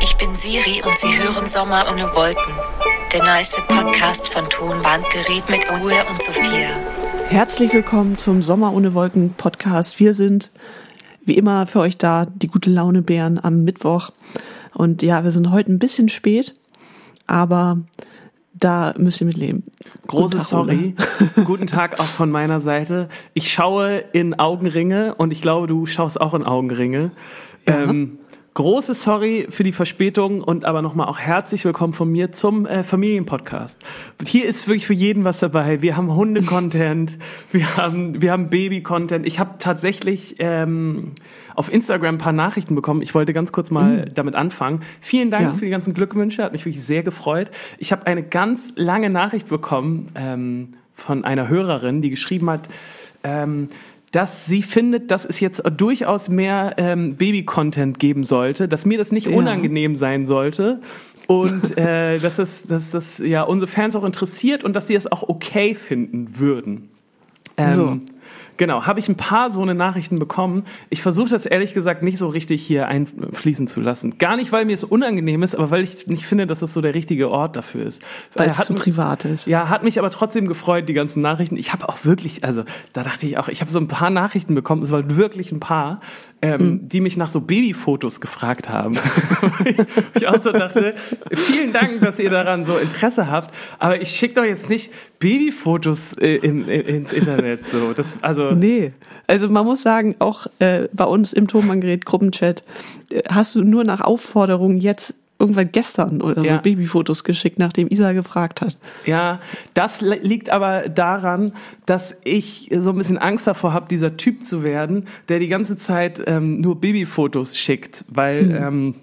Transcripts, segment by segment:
Ich bin Siri und Sie hören Sommer ohne Wolken. Der nice Podcast von Tonbandgerät mit Ole und Sophia. Herzlich willkommen zum Sommer ohne Wolken Podcast. Wir sind wie immer für euch da, die gute Laune Bären am Mittwoch. Und ja, wir sind heute ein bisschen spät, aber da müsst ihr mit leben. Große Tag, Sorry. Guten Tag auch von meiner Seite. Ich schaue in Augenringe und ich glaube, du schaust auch in Augenringe. Ja. Ähm, große Sorry für die Verspätung und aber nochmal auch herzlich willkommen von mir zum äh, Familienpodcast. Hier ist wirklich für jeden was dabei. Wir haben Hunde-Content, wir haben, wir haben Baby-Content. Ich habe tatsächlich ähm, auf Instagram ein paar Nachrichten bekommen. Ich wollte ganz kurz mal mhm. damit anfangen. Vielen Dank ja. für die ganzen Glückwünsche, hat mich wirklich sehr gefreut. Ich habe eine ganz lange Nachricht bekommen ähm, von einer Hörerin, die geschrieben hat, ähm, dass sie findet, dass es jetzt durchaus mehr ähm, Baby-Content geben sollte, dass mir das nicht ja. unangenehm sein sollte und äh, dass, es, dass das ja unsere Fans auch interessiert und dass sie es auch okay finden würden. Ähm, so. Genau, habe ich ein paar so eine Nachrichten bekommen. Ich versuche das ehrlich gesagt nicht so richtig hier einfließen zu lassen. Gar nicht, weil mir es unangenehm ist, aber weil ich nicht finde, dass das so der richtige Ort dafür ist. Weil es zu privat ist. Ja, hat mich aber trotzdem gefreut, die ganzen Nachrichten. Ich habe auch wirklich, also da dachte ich auch, ich habe so ein paar Nachrichten bekommen, es waren wirklich ein paar, ähm, mhm. die mich nach so Babyfotos gefragt haben. ich auch so dachte, vielen Dank, dass ihr daran so Interesse habt, aber ich schicke doch jetzt nicht Babyfotos äh, in, in, ins Internet. So, das, also Nee. Also man muss sagen, auch äh, bei uns im Thomann-Gerät Gruppenchat äh, hast du nur nach Aufforderung jetzt irgendwann gestern oder so ja. Babyfotos geschickt, nachdem Isa gefragt hat. Ja, das liegt aber daran, dass ich so ein bisschen Angst davor habe, dieser Typ zu werden, der die ganze Zeit ähm, nur Babyfotos schickt, weil mhm. ähm,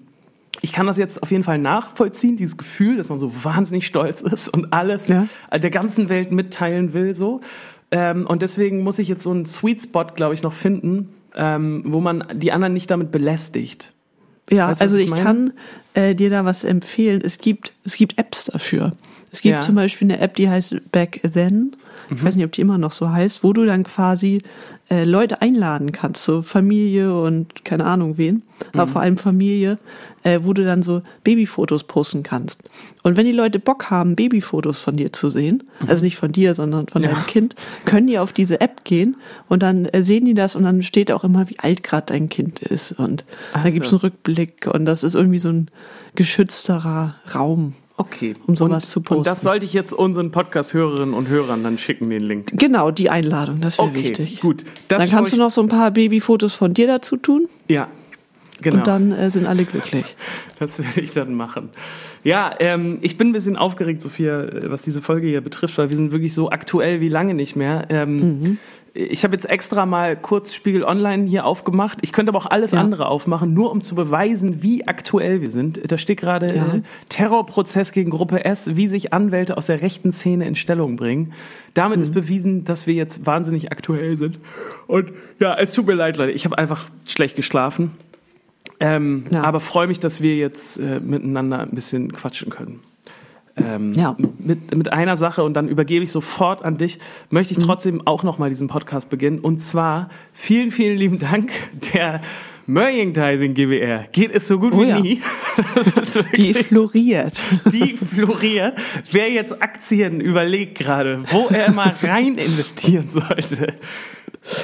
ich kann das jetzt auf jeden Fall nachvollziehen, dieses Gefühl, dass man so wahnsinnig stolz ist und alles ja. der ganzen Welt mitteilen will, so. Ähm, und deswegen muss ich jetzt so einen Sweet Spot, glaube ich, noch finden, ähm, wo man die anderen nicht damit belästigt. Ja, weißt also ich, ich kann äh, dir da was empfehlen. Es gibt, es gibt Apps dafür. Es gibt ja. zum Beispiel eine App, die heißt Back Then. Ich weiß nicht, ob die immer noch so heißt, wo du dann quasi äh, Leute einladen kannst, so Familie und keine Ahnung wen, mhm. aber vor allem Familie, äh, wo du dann so Babyfotos posten kannst. Und wenn die Leute Bock haben, Babyfotos von dir zu sehen, mhm. also nicht von dir, sondern von ja. deinem Kind, können die auf diese App gehen und dann äh, sehen die das und dann steht auch immer, wie alt gerade dein Kind ist. Und Ach da gibt es einen Rückblick und das ist irgendwie so ein geschützterer Raum. Okay. Um sowas und, zu posten. Und das sollte ich jetzt unseren Podcast-Hörerinnen und Hörern dann schicken, den Link. Genau, die Einladung, das wäre okay, wichtig. gut. Das dann kannst du noch so ein paar Babyfotos von dir dazu tun. Ja, genau. Und dann äh, sind alle glücklich. das werde ich dann machen. Ja, ähm, ich bin ein bisschen aufgeregt, Sophia, was diese Folge hier betrifft, weil wir sind wirklich so aktuell wie lange nicht mehr. Ähm, mhm ich habe jetzt extra mal kurz Spiegel Online hier aufgemacht. Ich könnte aber auch alles ja. andere aufmachen, nur um zu beweisen, wie aktuell wir sind. Da steht gerade ja. äh, Terrorprozess gegen Gruppe S, wie sich Anwälte aus der rechten Szene in Stellung bringen. Damit mhm. ist bewiesen, dass wir jetzt wahnsinnig aktuell sind. Und ja, es tut mir leid, Leute. Ich habe einfach schlecht geschlafen. Ähm, ja. Aber freue mich, dass wir jetzt äh, miteinander ein bisschen quatschen können. Ähm, ja. mit, mit einer Sache und dann übergebe ich sofort an dich, möchte ich mhm. trotzdem mhm. auch nochmal diesen Podcast beginnen. Und zwar vielen, vielen lieben Dank der Merchandising GWR. Geht es so gut oh, wie ja. nie. die floriert. Die floriert. Wer jetzt Aktien überlegt gerade, wo er mal rein investieren sollte,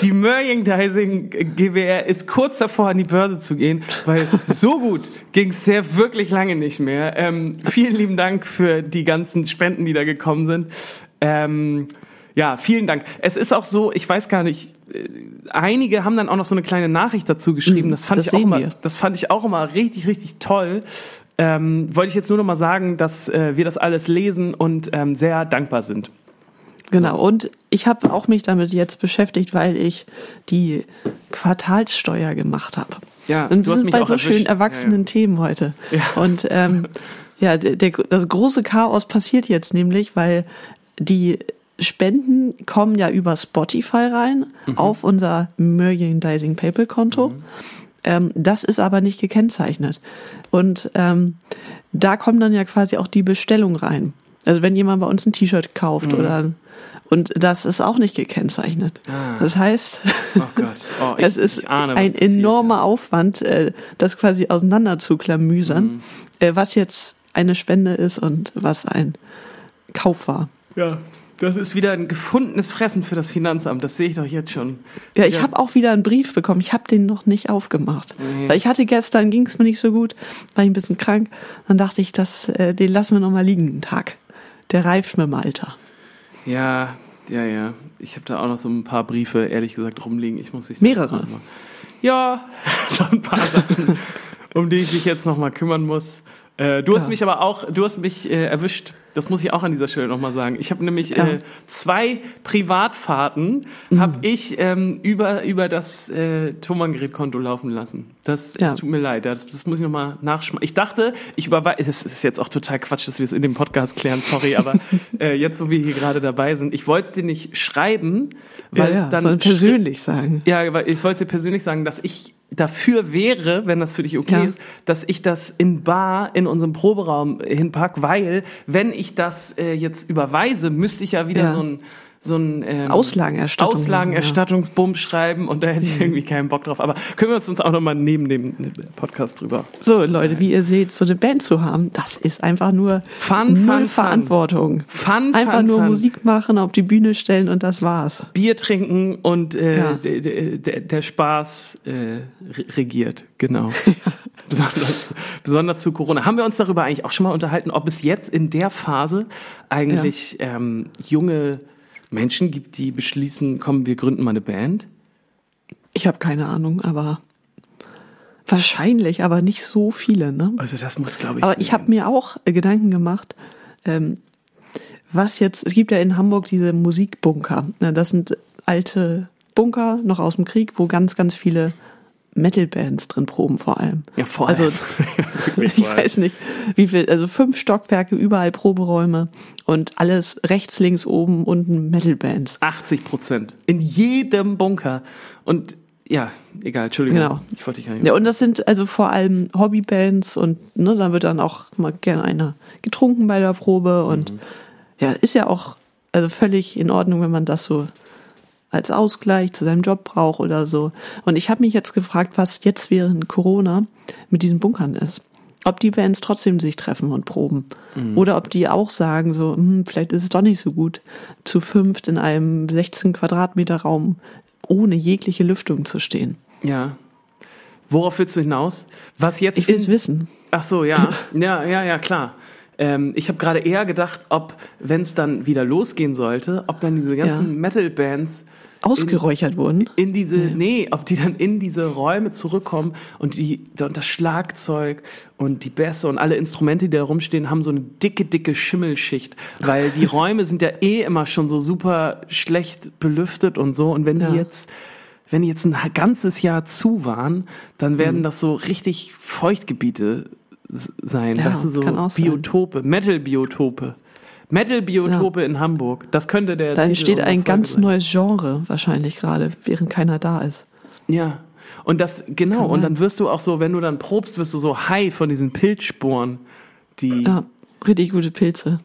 die Merchandising GWR ist kurz davor, an die Börse zu gehen, weil so gut ging es sehr wirklich lange nicht mehr. Ähm, vielen lieben Dank für die ganzen Spenden, die da gekommen sind. Ähm, ja, vielen Dank. Es ist auch so, ich weiß gar nicht, einige haben dann auch noch so eine kleine Nachricht dazu geschrieben. Mhm, das fand das ich auch immer, das fand ich auch immer richtig, richtig toll. Ähm, wollte ich jetzt nur noch mal sagen, dass äh, wir das alles lesen und ähm, sehr dankbar sind. Genau, so. und ich habe auch mich damit jetzt beschäftigt, weil ich die Quartalssteuer gemacht habe. Ja, und wir sind bei so schönen erwachsenen ja, ja. Themen heute. Ja. Und ähm, ja, der, der, das große Chaos passiert jetzt nämlich, weil die Spenden kommen ja über Spotify rein mhm. auf unser Merchandising PayPal Konto. Mhm. Ähm, das ist aber nicht gekennzeichnet. Und ähm, da kommen dann ja quasi auch die Bestellungen rein. Also wenn jemand bei uns ein T-Shirt kauft mhm. oder und das ist auch nicht gekennzeichnet. Ah. Das heißt, oh oh, ich, es ist ahne, ein enormer. Aufwand, äh, das quasi auseinander zu klamüsern, mhm. Äh, was jetzt eine Spende ist und was ein Kauf war. Ja, das ist wieder ein gefundenes Fressen für das Finanzamt. Das sehe ich doch jetzt schon. Ja, ich ja. habe auch wieder einen Brief bekommen. Ich habe den noch nicht aufgemacht. Mhm. Weil ich hatte gestern, ging es mir nicht so gut, war ich ein bisschen krank. Dann dachte ich, das, äh, den lassen wir noch mal liegen einen Tag. Der reift mit dem Alter. Ja, ja, ja. Ich habe da auch noch so ein paar Briefe, ehrlich gesagt, rumliegen. Ich muss mich Mehrere. Ja, so ein paar Sachen, um die ich mich jetzt noch mal kümmern muss. Äh, du hast mich aber auch, du hast mich äh, erwischt. Das muss ich auch an dieser Stelle nochmal sagen. Ich habe nämlich ja. äh, zwei Privatfahrten mhm. habe ich ähm, über über das äh, Thomann-Gerätkonto laufen lassen. Das, ja. das tut mir leid. Das, das muss ich nochmal nachschmeißen. Ich dachte, ich überweise. Das ist jetzt auch total Quatsch, dass wir es in dem Podcast klären. Sorry, aber äh, jetzt, wo wir hier gerade dabei sind, ich wollte es dir nicht schreiben, weil ja, ja. es dann persönlich sagen. Ja, weil ich wollte dir persönlich sagen, dass ich dafür wäre, wenn das für dich okay ja. ist, dass ich das in Bar in unserem Proberaum hinpack, weil wenn ich das äh, jetzt überweise, müsste ich ja wieder ja. so ein so ein ähm, Auslagenerstattung Auslagenerstattungsbump ja. schreiben und da hätte ich mhm. irgendwie keinen Bock drauf. Aber können wir uns auch nochmal neben dem Podcast drüber. So, Leute, wie ihr seht, so eine Band zu haben, das ist einfach nur fun, null fun, Verantwortung. Fun, einfach fun, nur fun. Musik machen, auf die Bühne stellen und das war's. Bier trinken und äh, ja. der, der Spaß äh, regiert, genau. Ja. Besonders, besonders zu Corona. Haben wir uns darüber eigentlich auch schon mal unterhalten, ob es jetzt in der Phase eigentlich ähm, junge Menschen gibt, die beschließen, komm, wir gründen mal eine Band? Ich habe keine Ahnung, aber wahrscheinlich, aber nicht so viele. Ne? Also das muss, glaube ich. Aber ich habe mir auch äh, Gedanken gemacht, ähm, was jetzt, es gibt ja in Hamburg diese Musikbunker. Das sind alte Bunker noch aus dem Krieg, wo ganz, ganz viele Metal-Bands drin proben vor allem. Ja, vor allem. Also ich weiß nicht, wie viel, also fünf Stockwerke, überall Proberäume und alles rechts, links, oben, unten Metal-Bands. 80 Prozent. In jedem Bunker. Und ja, egal, Entschuldigung. Genau. Ich wollte dich gar nicht. Ja, und das sind also vor allem Hobbybands und ne, da wird dann auch mal gerne einer getrunken bei der Probe und mhm. ja, ist ja auch also völlig in Ordnung, wenn man das so als Ausgleich zu seinem Job braucht oder so. Und ich habe mich jetzt gefragt, was jetzt während Corona mit diesen Bunkern ist. Ob die Bands trotzdem sich treffen und proben. Mhm. Oder ob die auch sagen, so, hm, vielleicht ist es doch nicht so gut, zu fünft in einem 16 Quadratmeter Raum ohne jegliche Lüftung zu stehen. Ja. Worauf willst du hinaus? Was jetzt? Ich will es wissen. Ach so, ja. ja, ja, ja, klar. Ähm, ich habe gerade eher gedacht, ob, wenn es dann wieder losgehen sollte, ob dann diese ganzen ja. Metal-Bands ausgeräuchert in, wurden. In diese, nee. nee, ob die dann in diese Räume zurückkommen und die, und das Schlagzeug und die Bässe und alle Instrumente, die da rumstehen, haben so eine dicke, dicke Schimmelschicht, weil die Räume sind ja eh immer schon so super schlecht belüftet und so und wenn ja. die jetzt wenn die jetzt ein ganzes Jahr zu waren, dann werden mhm. das so richtig Feuchtgebiete sein, ja, weißt du, so Biotope, Metal-Biotope. Metal-Biotope ja. in Hamburg. Das könnte der. Da entsteht ein ganz sein. neues Genre wahrscheinlich gerade, während keiner da ist. Ja. Und das, genau, und dann wirst du auch so, wenn du dann probst, wirst du so high von diesen Pilzsporen, die. Ja, richtig gute Pilze.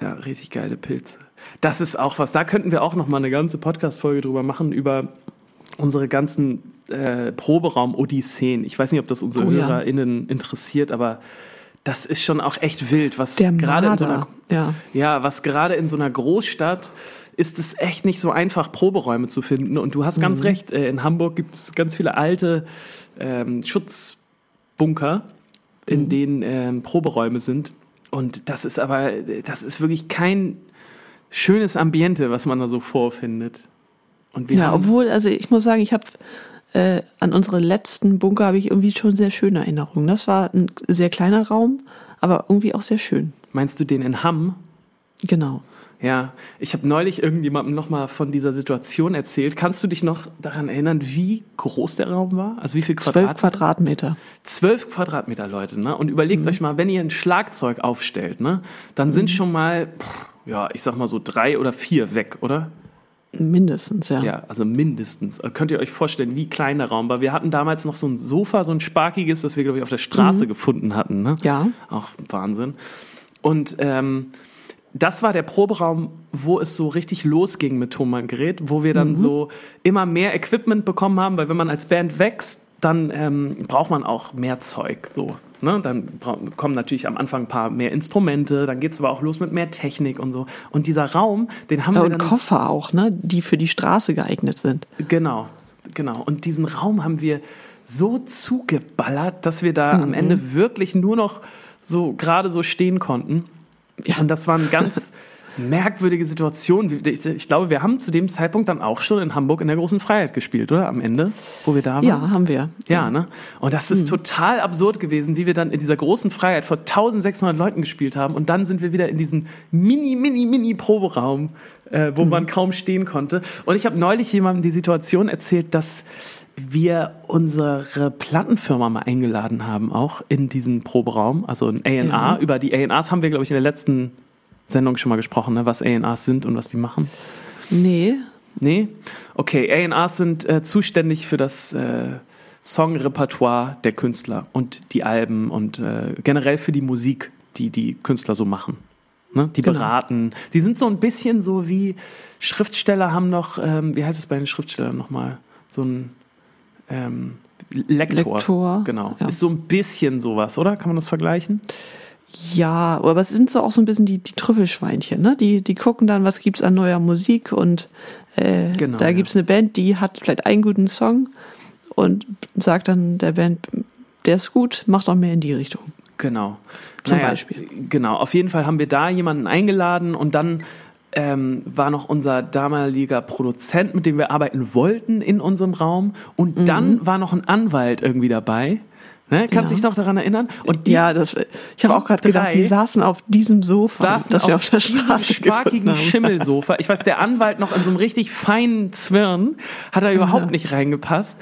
Ja, richtig geile Pilze. Das ist auch was. Da könnten wir auch noch mal eine ganze Podcast-Folge drüber machen, über unsere ganzen äh, Proberaum-Odysseen. Ich weiß nicht, ob das unsere oh, HörerInnen ja. interessiert, aber das ist schon auch echt wild, was gerade in so einer, ja. ja, was gerade in so einer Großstadt ist es echt nicht so einfach, Proberäume zu finden. Und du hast ganz mhm. recht, äh, in Hamburg gibt es ganz viele alte ähm, Schutzbunker, in mhm. denen ähm, Proberäume sind. Und das ist aber, das ist wirklich kein schönes Ambiente, was man da so vorfindet. Und ja, obwohl, also ich muss sagen, ich habe äh, an unsere letzten Bunker habe ich irgendwie schon sehr schöne Erinnerungen. Das war ein sehr kleiner Raum, aber irgendwie auch sehr schön. Meinst du den in Hamm? Genau. Ja, ich habe neulich irgendjemandem nochmal von dieser Situation erzählt. Kannst du dich noch daran erinnern, wie groß der Raum war? Also wie viel Quadratmeter? Zwölf Quadratmeter. Zwölf Quadratmeter, Leute. Ne? Und überlegt mhm. euch mal, wenn ihr ein Schlagzeug aufstellt, ne, dann sind mhm. schon mal, pff, ja, ich sag mal so drei oder vier weg, oder? Mindestens, ja. Ja, also mindestens. Äh, könnt ihr euch vorstellen, wie klein der Raum war? Wir hatten damals noch so ein Sofa, so ein sparkiges, das wir, glaube ich, auf der Straße mhm. gefunden hatten. Ne? Ja. Auch Wahnsinn. Und ähm, das war der Proberaum, wo es so richtig losging mit Tonbandgerät, wo wir dann mhm. so immer mehr Equipment bekommen haben, weil wenn man als Band wächst, dann ähm, braucht man auch mehr Zeug. So, ne? Dann kommen natürlich am Anfang ein paar mehr Instrumente, dann geht es aber auch los mit mehr Technik und so. Und dieser Raum, den haben ja, wir. Und Koffer auch, ne? die für die Straße geeignet sind. Genau, genau. Und diesen Raum haben wir so zugeballert, dass wir da mhm. am Ende wirklich nur noch so gerade so stehen konnten. Ja. Und das waren ganz merkwürdige Situationen. Ich glaube, wir haben zu dem Zeitpunkt dann auch schon in Hamburg in der großen Freiheit gespielt, oder? Am Ende, wo wir da waren. Ja, haben wir. Ja, ne? Und das ist mhm. total absurd gewesen, wie wir dann in dieser großen Freiheit vor 1600 Leuten gespielt haben. Und dann sind wir wieder in diesen mini, mini, mini Proberaum, äh, wo mhm. man kaum stehen konnte. Und ich habe neulich jemandem die Situation erzählt, dass wir unsere Plattenfirma mal eingeladen haben, auch in diesen Proberaum, also ein A&R. Ja. Über die A&Rs haben wir, glaube ich, in der letzten Sendung schon mal gesprochen, ne, was A&Rs sind und was die machen. Nee. Nee? Okay, A&Rs sind äh, zuständig für das äh, Songrepertoire der Künstler und die Alben und äh, generell für die Musik, die die Künstler so machen. Ne? Die genau. beraten. Die sind so ein bisschen so wie Schriftsteller haben noch, ähm, wie heißt es bei den Schriftstellern nochmal? So ein ähm, Lektor. Lektor. Genau. Ja. Ist so ein bisschen sowas, oder? Kann man das vergleichen? Ja, aber es sind so auch so ein bisschen die, die Trüffelschweinchen, ne? Die, die gucken dann, was gibt's an neuer Musik und äh, genau, da gibt's ja. eine Band, die hat vielleicht einen guten Song und sagt dann der Band, der ist gut, macht auch mehr in die Richtung. Genau. Zum naja, Beispiel. Genau, auf jeden Fall haben wir da jemanden eingeladen und dann ähm, war noch unser damaliger Produzent, mit dem wir arbeiten wollten in unserem Raum. Und mhm. dann war noch ein Anwalt irgendwie dabei. Ne? Kannst du ja. dich noch daran erinnern? Und die, ja, das, ich habe auch gerade gedacht, die saßen auf diesem Sofa, saßen das wir auf der Straße sparkigen Schimmelsofa. Ich weiß, der Anwalt noch in so einem richtig feinen Zwirn hat da überhaupt ja. nicht reingepasst.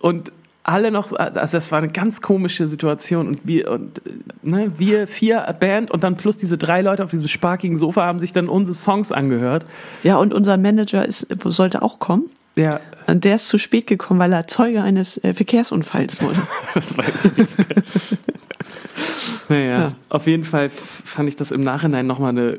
Und alle noch, also das war eine ganz komische Situation und wir und ne, wir vier Band und dann plus diese drei Leute auf diesem sparkigen Sofa haben sich dann unsere Songs angehört. Ja, und unser Manager ist sollte auch kommen. Ja. Und der ist zu spät gekommen, weil er Zeuge eines äh, Verkehrsunfalls wurde. das weiß ich nicht. naja, ja. auf jeden Fall fand ich das im Nachhinein nochmal eine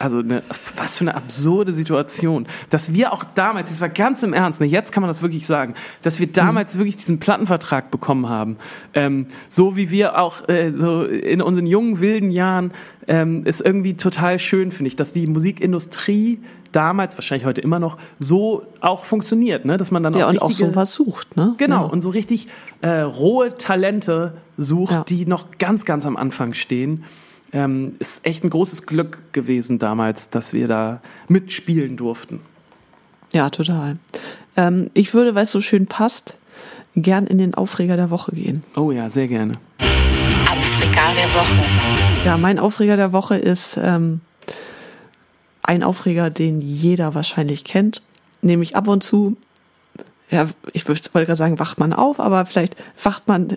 also eine, was für eine absurde Situation, dass wir auch damals, das war ganz im Ernst, ne, jetzt kann man das wirklich sagen, dass wir damals wirklich diesen Plattenvertrag bekommen haben, ähm, so wie wir auch äh, so in unseren jungen wilden Jahren ähm, ist irgendwie total schön, finde ich, dass die Musikindustrie damals, wahrscheinlich heute immer noch, so auch funktioniert, ne? dass man dann ja, auch, und auch so was sucht. Ne? Genau, ja. und so richtig äh, rohe Talente sucht, ja. die noch ganz, ganz am Anfang stehen ähm, ist echt ein großes Glück gewesen damals, dass wir da mitspielen durften. Ja, total. Ähm, ich würde, weil es so schön passt, gern in den Aufreger der Woche gehen. Oh ja, sehr gerne. Aufreger der Woche. Ja, mein Aufreger der Woche ist ähm, ein Aufreger, den jeder wahrscheinlich kennt. Nämlich ab und zu, ja, ich wollte gerade sagen, wacht man auf, aber vielleicht wacht man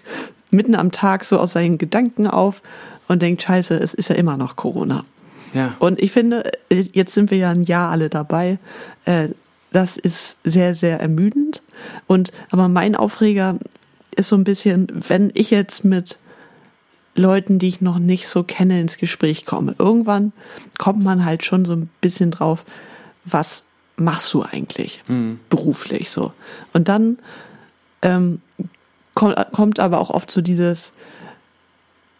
mitten am Tag so aus seinen Gedanken auf und denkt, scheiße, es ist ja immer noch Corona. Ja. Und ich finde, jetzt sind wir ja ein Jahr alle dabei. Äh, das ist sehr, sehr ermüdend. Und aber mein Aufreger ist so ein bisschen, wenn ich jetzt mit Leuten, die ich noch nicht so kenne, ins Gespräch komme. Irgendwann kommt man halt schon so ein bisschen drauf, was machst du eigentlich mhm. beruflich so. Und dann ähm, kommt, kommt aber auch oft so dieses,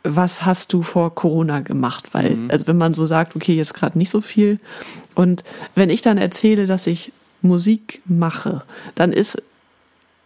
was hast du vor Corona gemacht? Weil, mhm. also wenn man so sagt, okay, jetzt gerade nicht so viel. Und wenn ich dann erzähle, dass ich Musik mache, dann ist,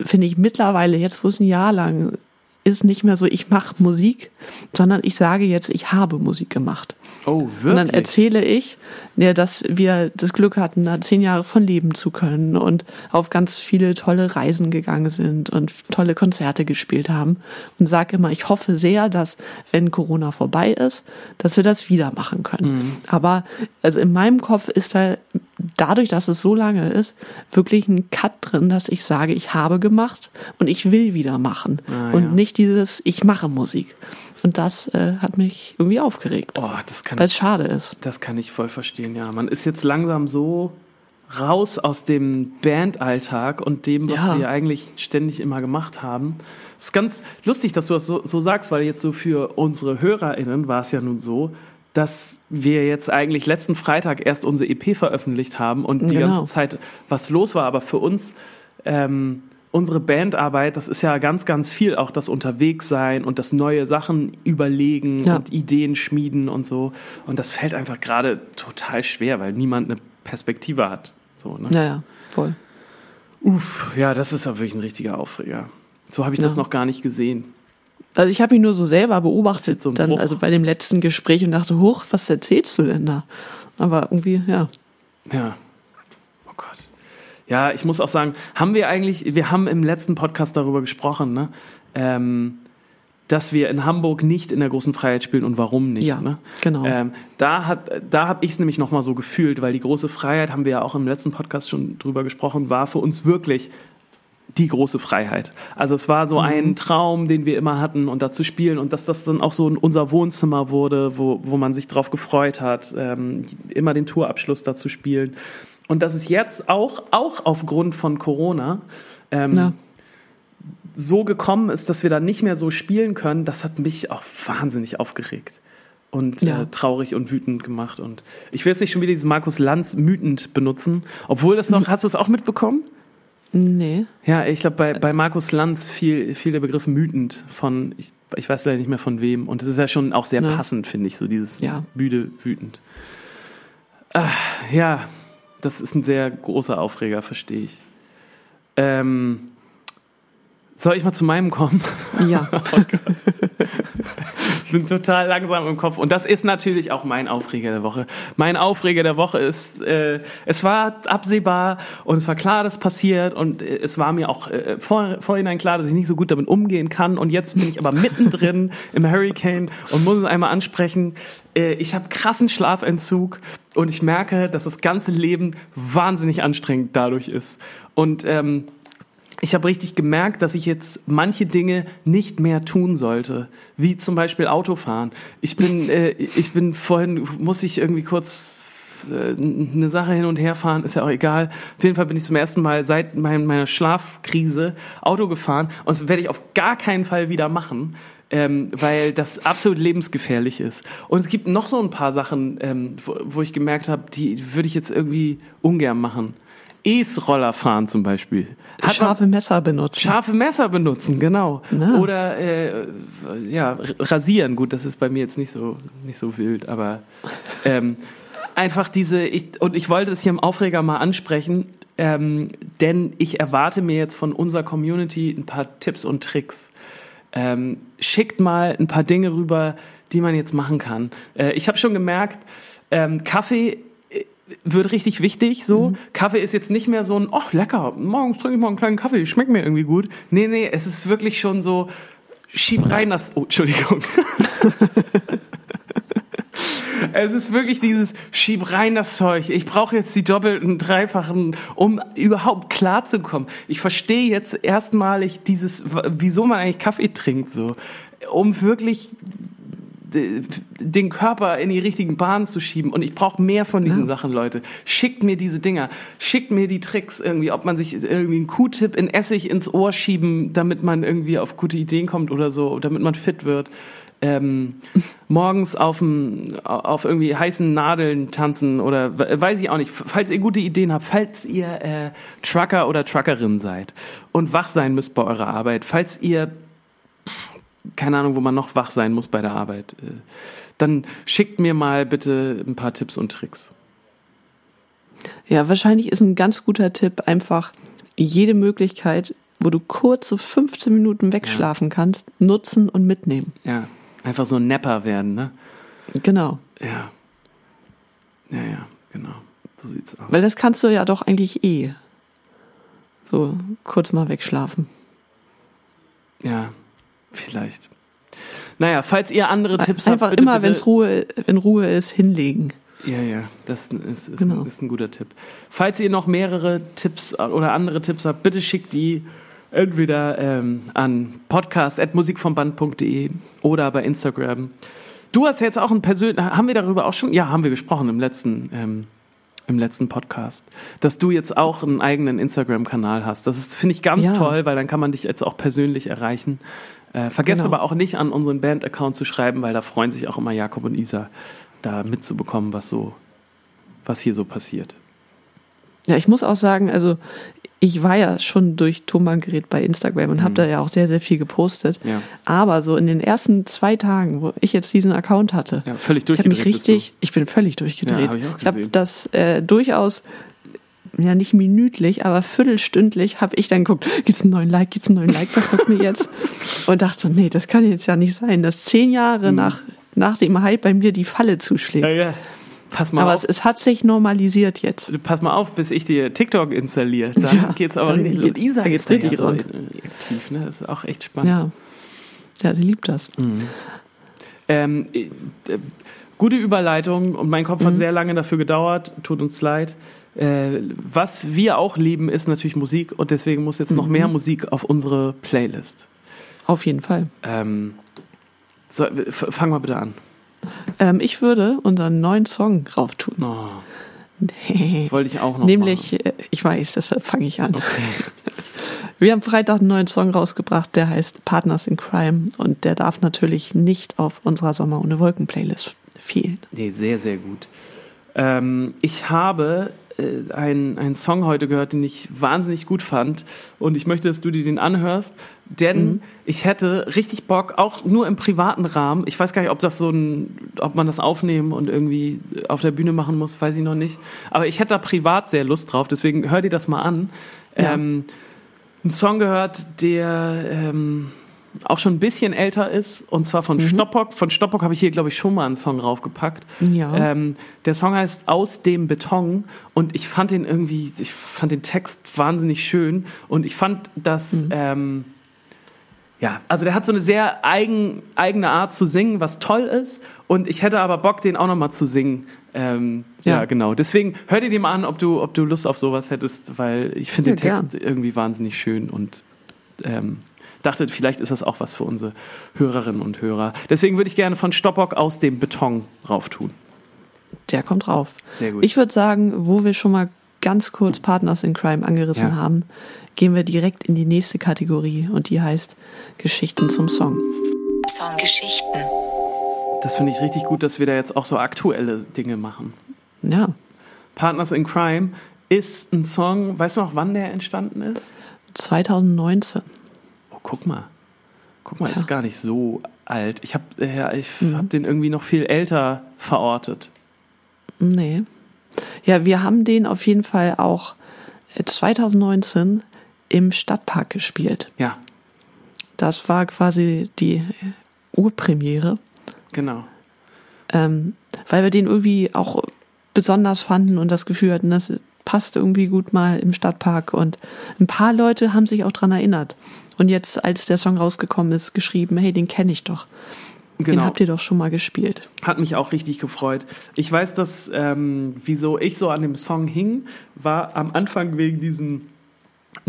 finde ich mittlerweile, jetzt wo es ein Jahr lang ist nicht mehr so, ich mache Musik, sondern ich sage jetzt, ich habe Musik gemacht. Oh, wirklich? Und dann erzähle ich, ja, dass wir das Glück hatten, da zehn Jahre von leben zu können und auf ganz viele tolle Reisen gegangen sind und tolle Konzerte gespielt haben. Und sage immer, ich hoffe sehr, dass, wenn Corona vorbei ist, dass wir das wieder machen können. Mhm. Aber also in meinem Kopf ist da dadurch, dass es so lange ist, wirklich ein Cut drin, dass ich sage, ich habe gemacht und ich will wieder machen. Ah, und ja. nicht dieses, ich mache Musik. Und das äh, hat mich irgendwie aufgeregt. Oh, das kann weil es schade ist. Das kann ich voll verstehen, ja. Man ist jetzt langsam so raus aus dem Bandalltag und dem, was ja. wir eigentlich ständig immer gemacht haben. Es ist ganz lustig, dass du das so, so sagst, weil jetzt so für unsere HörerInnen war es ja nun so, dass wir jetzt eigentlich letzten Freitag erst unsere EP veröffentlicht haben und die Genau. ganze Zeit was los war. Aber für uns, ähm, unsere Bandarbeit, das ist ja ganz, ganz viel auch das Unterwegssein und das neue Sachen überlegen Ja. und Ideen schmieden und so. Und das fällt einfach gerade total schwer, weil niemand eine Perspektive hat. So, ne? Naja, voll. Uff, ja, das ist ja wirklich ein richtiger Aufreger. So habe ich das Ja. noch gar nicht gesehen. Also ich habe ihn nur so selber beobachtet, so dann, Bruch. also bei dem letzten Gespräch und dachte, hoch, was erzählst du denn da? Aber irgendwie, ja. Ja. Oh Gott. Ja, ich muss auch sagen, haben wir eigentlich, wir haben im letzten Podcast darüber gesprochen, ne? Ähm, dass wir in Hamburg nicht in der großen Freiheit spielen und warum nicht. Ja, ne? genau. Ähm, da hat, da habe ich es nämlich nochmal so gefühlt, weil die große Freiheit, haben wir ja auch im letzten Podcast schon drüber gesprochen, war für uns wirklich die große Freiheit. Also es war so Mhm. ein Traum, den wir immer hatten und da zu spielen und dass das dann auch so unser Wohnzimmer wurde, wo, wo man sich drauf gefreut hat, ähm, immer den Tourabschluss da zu spielen. Und dass es jetzt auch, auch aufgrund von Corona ähm, Ja. so gekommen ist, dass wir da nicht mehr so spielen können, das hat mich auch wahnsinnig aufgeregt und Ja. äh, traurig und wütend gemacht. Und ich will jetzt nicht schon wieder diesen Markus Lanz wütend benutzen, obwohl das noch, hast du es auch mitbekommen? Nee. Ja, ich glaube, bei, bei Markus Lanz fiel, fiel der Begriff mütend von, ich, ich weiß leider nicht mehr von wem. Und das ist ja schon auch sehr Ja. passend, finde ich, so dieses Ja. müde, wütend. Ah, ja, das ist ein sehr großer Aufreger, verstehe ich. Ähm, soll ich mal zu meinem kommen? Ja. Ich bin total langsam im Kopf. Und das ist natürlich auch mein Aufreger der Woche. Mein Aufreger der Woche ist, äh, es war absehbar und es war klar, dass passiert. Und äh, es war mir auch äh, vor, vorhinein klar, dass ich nicht so gut damit umgehen kann. Und jetzt bin ich aber mittendrin im Hurricane und muss es einmal ansprechen. Äh, ich habe krassen Schlafentzug und ich merke, dass das ganze Leben wahnsinnig anstrengend dadurch ist. Und ähm, ich habe richtig gemerkt, dass ich jetzt manche Dinge nicht mehr tun sollte, wie zum Beispiel Autofahren. Ich bin, äh, ich bin vorhin, muss ich irgendwie kurz äh, eine Sache hin und her fahren, ist ja auch egal. Auf jeden Fall bin ich zum ersten Mal seit mein, meiner Schlafkrise Auto gefahren und das werde ich auf gar keinen Fall wieder machen. Ähm, weil das absolut lebensgefährlich ist. Und es gibt noch so ein paar Sachen, ähm, wo, wo ich gemerkt habe, die würde ich jetzt irgendwie ungern machen. E-Roller fahren zum Beispiel. Hat Scharfe Messer benutzen. Scharfe Messer benutzen, genau. Na. Oder äh, ja, rasieren. Gut, das ist bei mir jetzt nicht so nicht so wild, aber ähm, einfach diese ich, und ich wollte das hier im Aufreger mal ansprechen, ähm, denn ich erwarte mir jetzt von unserer Community ein paar Tipps und Tricks. Ähm, schickt mal ein paar Dinge rüber, die man jetzt machen kann. Äh, ich habe schon gemerkt, ähm, Kaffee wird richtig wichtig. So Kaffee ist jetzt nicht mehr so ein, ach lecker, morgens trinke ich mal einen kleinen Kaffee, schmeckt mir irgendwie gut. Nee, nee, es ist wirklich schon so, schieb rein das, oh, Entschuldigung. Es ist wirklich dieses Schieb rein das Zeug. Ich brauche jetzt die doppelten, dreifachen, um überhaupt klarzukommen. Ich verstehe jetzt erstmalig dieses, wieso man eigentlich Kaffee trinkt, so, um wirklich den Körper in die richtigen Bahnen zu schieben. Und ich brauche mehr von diesen Sachen, Leute. Schickt mir diese Dinger. Schickt mir die Tricks irgendwie, ob man sich irgendwie einen Q-Tip in Essig ins Ohr schieben, damit man irgendwie auf gute Ideen kommt oder so, damit man fit wird. Ähm, morgens auf, dem, auf irgendwie heißen Nadeln tanzen oder we- weiß ich auch nicht. Falls ihr gute Ideen habt, falls ihr äh, Trucker oder Truckerin seid und wach sein müsst bei eurer Arbeit, falls ihr keine Ahnung, wo man noch wach sein muss bei der Arbeit, äh, dann schickt mir mal bitte ein paar Tipps und Tricks. Ja, wahrscheinlich ist ein ganz guter Tipp einfach jede Möglichkeit, wo du kurz so 15 Minuten wegschlafen kannst, nutzen und mitnehmen. Ja, einfach so ein Nepper werden, ne? Genau. Ja. Ja, ja, genau. So sieht's aus. Weil das kannst du ja doch eigentlich eh. So kurz mal wegschlafen. Ja, vielleicht. Naja, falls ihr andere Tipps Einfach habt, bitte, immer, bitte, wenn es Ruhe, wenn Ruhe ist, hinlegen. Ja, ja, das ist, ist, Genau. ein, ist ein guter Tipp. Falls ihr noch mehrere Tipps oder andere Tipps habt, bitte schickt die entweder ähm, an podcast.musikvomband.de oder bei Instagram. Du hast jetzt auch ein persönlich, haben wir darüber auch schon? Ja, haben wir gesprochen im letzten, ähm, im letzten Podcast, dass du jetzt auch einen eigenen Instagram-Kanal hast. Das ist, finde ich, ganz Ja. toll, weil dann kann man dich jetzt auch persönlich erreichen. Äh, vergesst Genau. aber auch nicht an unseren Band-Account zu schreiben, weil da freuen sich auch immer Jakob und Isa da mitzubekommen, was so, was hier so passiert. Ja, ich muss auch sagen, also ich war ja schon durch Tonbandgerät bei Instagram und mhm. habe da ja auch sehr, sehr viel gepostet. Ja. Aber so in den ersten zwei Tagen, wo ich jetzt diesen Account hatte, ja, völlig durchgedreht. Ich, mich richtig, ich bin völlig durchgedreht. Ja, hab ich, ich habe das äh, durchaus ja nicht minütlich, aber viertelstündlich habe ich dann geguckt, gibt es einen neuen Like, gibt es einen neuen Like, was kommt mir jetzt? Und dachte so, nee, das kann jetzt ja nicht sein, dass zehn Jahre mhm. nach, nach dem Hype bei mir die Falle zuschlägt. Ja, ja. Pass mal aber auf. Es, es, hat sich normalisiert jetzt. Pass mal auf, bis ich dir TikTok installiere. Dann ja, geht's aber richtig los. Isa geht's richtig ja so rund. aktiv, ne? Das ist auch echt spannend. Ja, ja sie liebt das. Mhm. Ähm, äh, gute Überleitung und mein Kopf mhm. hat sehr lange dafür gedauert. Tut uns leid. Äh, was wir auch lieben, ist natürlich Musik und deswegen muss jetzt noch mhm. mehr Musik auf unsere Playlist. Auf jeden Fall. Ähm, so, fang mal bitte an. Ähm, ich würde unseren neuen Song drauf tun. Oh. Nee. Wollte ich auch noch. Nämlich, machen. Äh, ich weiß, deshalb fange ich an. Okay. Wir haben Freitag einen neuen Song rausgebracht, der heißt Partners in Crime und der darf natürlich nicht auf unserer Sommer ohne Wolken Playlist fehlen. Nee, sehr, sehr gut. Ähm, ich habe äh, einen, einen Song heute gehört, den ich wahnsinnig gut fand. Und ich möchte, dass du dir den anhörst, denn mhm. ich hätte richtig Bock, auch nur im privaten Rahmen. Ich weiß gar nicht, ob das so ein, ob man das aufnehmen und irgendwie auf der Bühne machen muss, weiß ich noch nicht. Aber ich hätte da privat sehr Lust drauf, deswegen hör dir das mal an. Ja. Ähm, ein Song gehört, der ähm, auch schon ein bisschen älter ist, und zwar von mhm. Stoppock. Von Stoppock habe ich hier, glaube ich, schon mal einen Song raufgepackt. Ja. Ähm, der Song heißt Aus dem Beton und ich fand den irgendwie, ich fand den Text wahnsinnig schön und ich fand, dass, mhm. ähm, ja, also der hat so eine sehr eigen, eigene Art zu singen, was toll ist und ich hätte aber Bock, den auch nochmal zu singen. Ähm, ja. ja. genau. Deswegen hör dir den mal an, ob du, ob du Lust auf sowas hättest, weil ich finde ja, den Text gern. irgendwie wahnsinnig schön und ähm, dachte, vielleicht ist das auch was für unsere Hörerinnen und Hörer. Deswegen würde ich gerne von Stoppock aus dem Beton rauf tun. Der kommt rauf. Sehr gut. Ich würde sagen, wo wir schon mal ganz kurz Partners in Crime angerissen ja. haben, gehen wir direkt in die nächste Kategorie und die heißt Geschichten zum Song. Songgeschichten. Das finde ich richtig gut, dass wir da jetzt auch so aktuelle Dinge machen. Ja. Partners in Crime ist ein Song, weißt du noch, wann der entstanden ist? 2019 guck mal. Guck mal, Tja. ist gar nicht so alt. Ich habe ich mhm. hab den irgendwie noch viel älter verortet. Nee. Ja, wir haben den auf jeden Fall auch 2019 äh, im Stadtpark gespielt. Ja. Das war quasi die Urpremiere. Genau. Ähm, weil wir den irgendwie auch besonders fanden und das Gefühl hatten, das passt irgendwie gut mal im Stadtpark. Und ein paar Leute haben sich auch daran erinnert. Und jetzt, als der Song rausgekommen ist, geschrieben, hey, den kenne ich doch. Genau. Den habt ihr doch schon mal gespielt. Hat mich auch richtig gefreut. Ich weiß, dass, ähm, wieso ich so an dem Song hing, war am Anfang wegen diesen